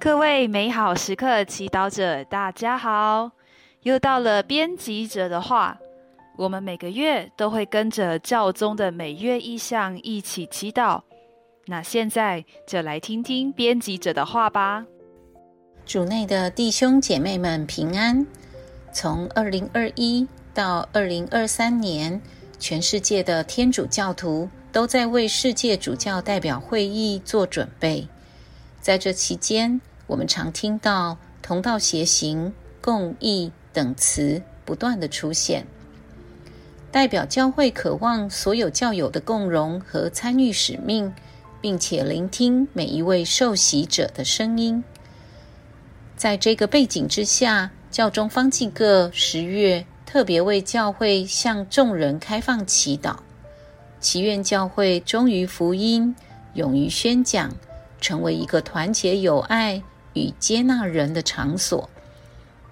各位美好时刻祈祷者，大家好！又到了编辑者的话，我们每个月都会跟着教宗的每月意向一起祈祷。那现在就来听听编辑者的话吧。主内的弟兄姐妹们平安。从二零二一到二零二三年，全世界的天主教徒都在为世界主教代表会议做准备。在这期间，我们常听到“同道协行”“共益”等词不断的出现，代表教会渴望所有教友的共荣和参与使命，并且聆听每一位受洗者的声音。在这个背景之下，教中方济各十月特别为教会向众人开放祈祷，祈愿教会忠于福音，勇于宣讲，成为一个团结友爱。与接纳人的场所，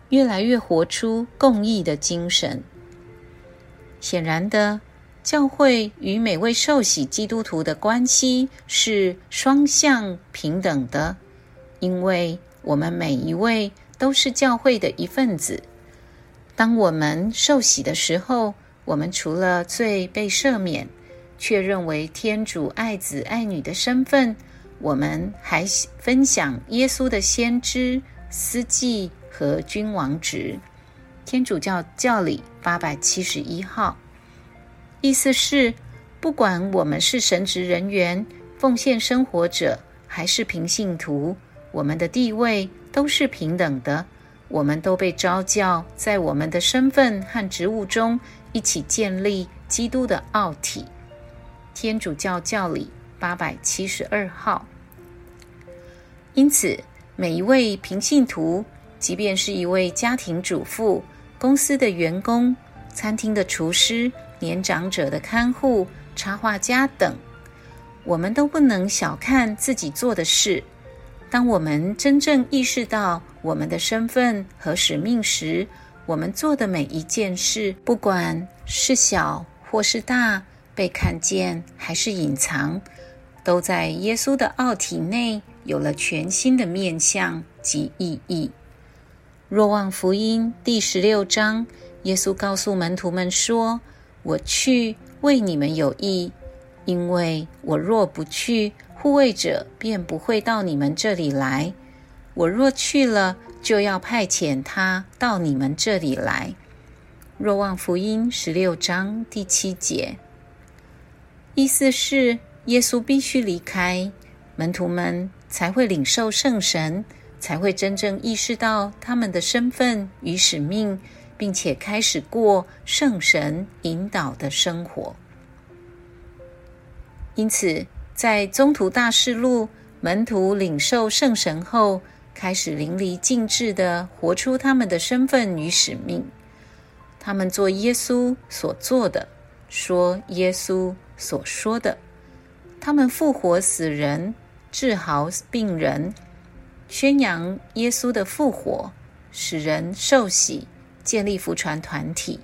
越来越活出共益的精神。显然的，教会与每位受洗基督徒的关系是双向平等的，因为我们每一位都是教会的一份子。当我们受洗的时候，我们除了罪被赦免，却认为天主爱子爱女的身份。我们还分享耶稣的先知、司祭和君王职。天主教教理八百七十一号，意思是，不管我们是神职人员、奉献生活者，还是平信徒，我们的地位都是平等的。我们都被召教，在我们的身份和职务中，一起建立基督的奥体。天主教教理。八百七十二号。因此，每一位平信徒，即便是一位家庭主妇、公司的员工、餐厅的厨师、年长者的看护、插画家等，我们都不能小看自己做的事。当我们真正意识到我们的身份和使命时，我们做的每一件事，不管是小或是大，被看见还是隐藏。都在耶稣的奥体内有了全新的面相及意义。若望福音第十六章，耶稣告诉门徒们说：“我去为你们有益，因为我若不去，护卫者便不会到你们这里来；我若去了，就要派遣他到你们这里来。”若望福音十六章第七节，意思是。耶稣必须离开，门徒们才会领受圣神，才会真正意识到他们的身份与使命，并且开始过圣神引导的生活。因此，在中途大事录，门徒领受圣神后，开始淋漓尽致的活出他们的身份与使命。他们做耶稣所做的，说耶稣所说的。他们复活死人，治好病人，宣扬耶稣的复活，使人受洗，建立福传团体。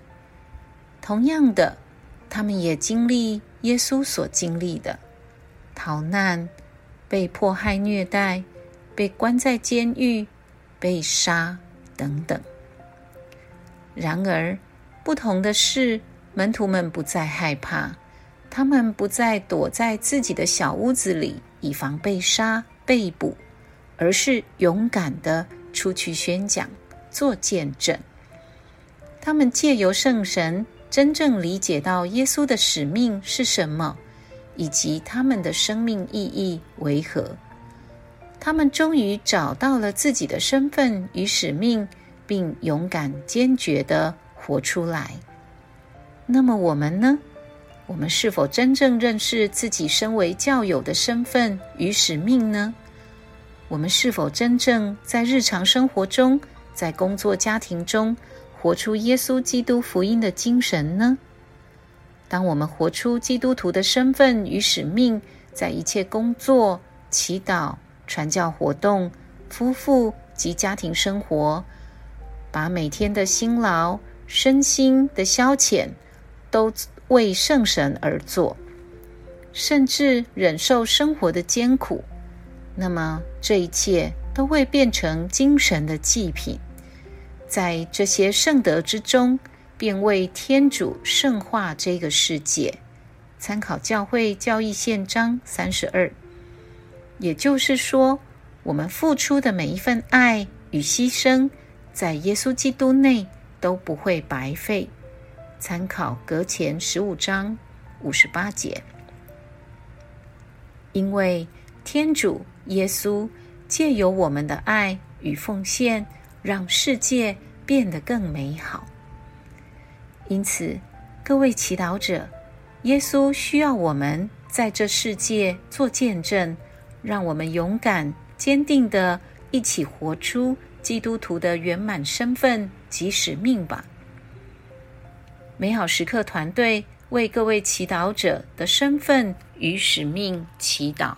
同样的，他们也经历耶稣所经历的逃难、被迫害、虐待、被关在监狱、被杀等等。然而，不同的是，门徒们不再害怕。他们不再躲在自己的小屋子里，以防被杀、被捕，而是勇敢的出去宣讲、做见证。他们借由圣神，真正理解到耶稣的使命是什么，以及他们的生命意义为何。他们终于找到了自己的身份与使命，并勇敢坚决的活出来。那么我们呢？我们是否真正认识自己身为教友的身份与使命呢？我们是否真正在日常生活中、在工作家庭中活出耶稣基督福音的精神呢？当我们活出基督徒的身份与使命，在一切工作、祈祷、传教活动、夫妇及家庭生活，把每天的辛劳、身心的消遣都。为圣神而做，甚至忍受生活的艰苦，那么这一切都会变成精神的祭品，在这些圣德之中，便为天主圣化这个世界。参考教会教义宪章三十二。也就是说，我们付出的每一份爱与牺牲，在耶稣基督内都不会白费。参考隔前十五章五十八节。因为天主耶稣借由我们的爱与奉献，让世界变得更美好。因此，各位祈祷者，耶稣需要我们在这世界做见证。让我们勇敢、坚定的一起活出基督徒的圆满身份及使命吧！美好时刻团队为各位祈祷者的身份与使命祈祷。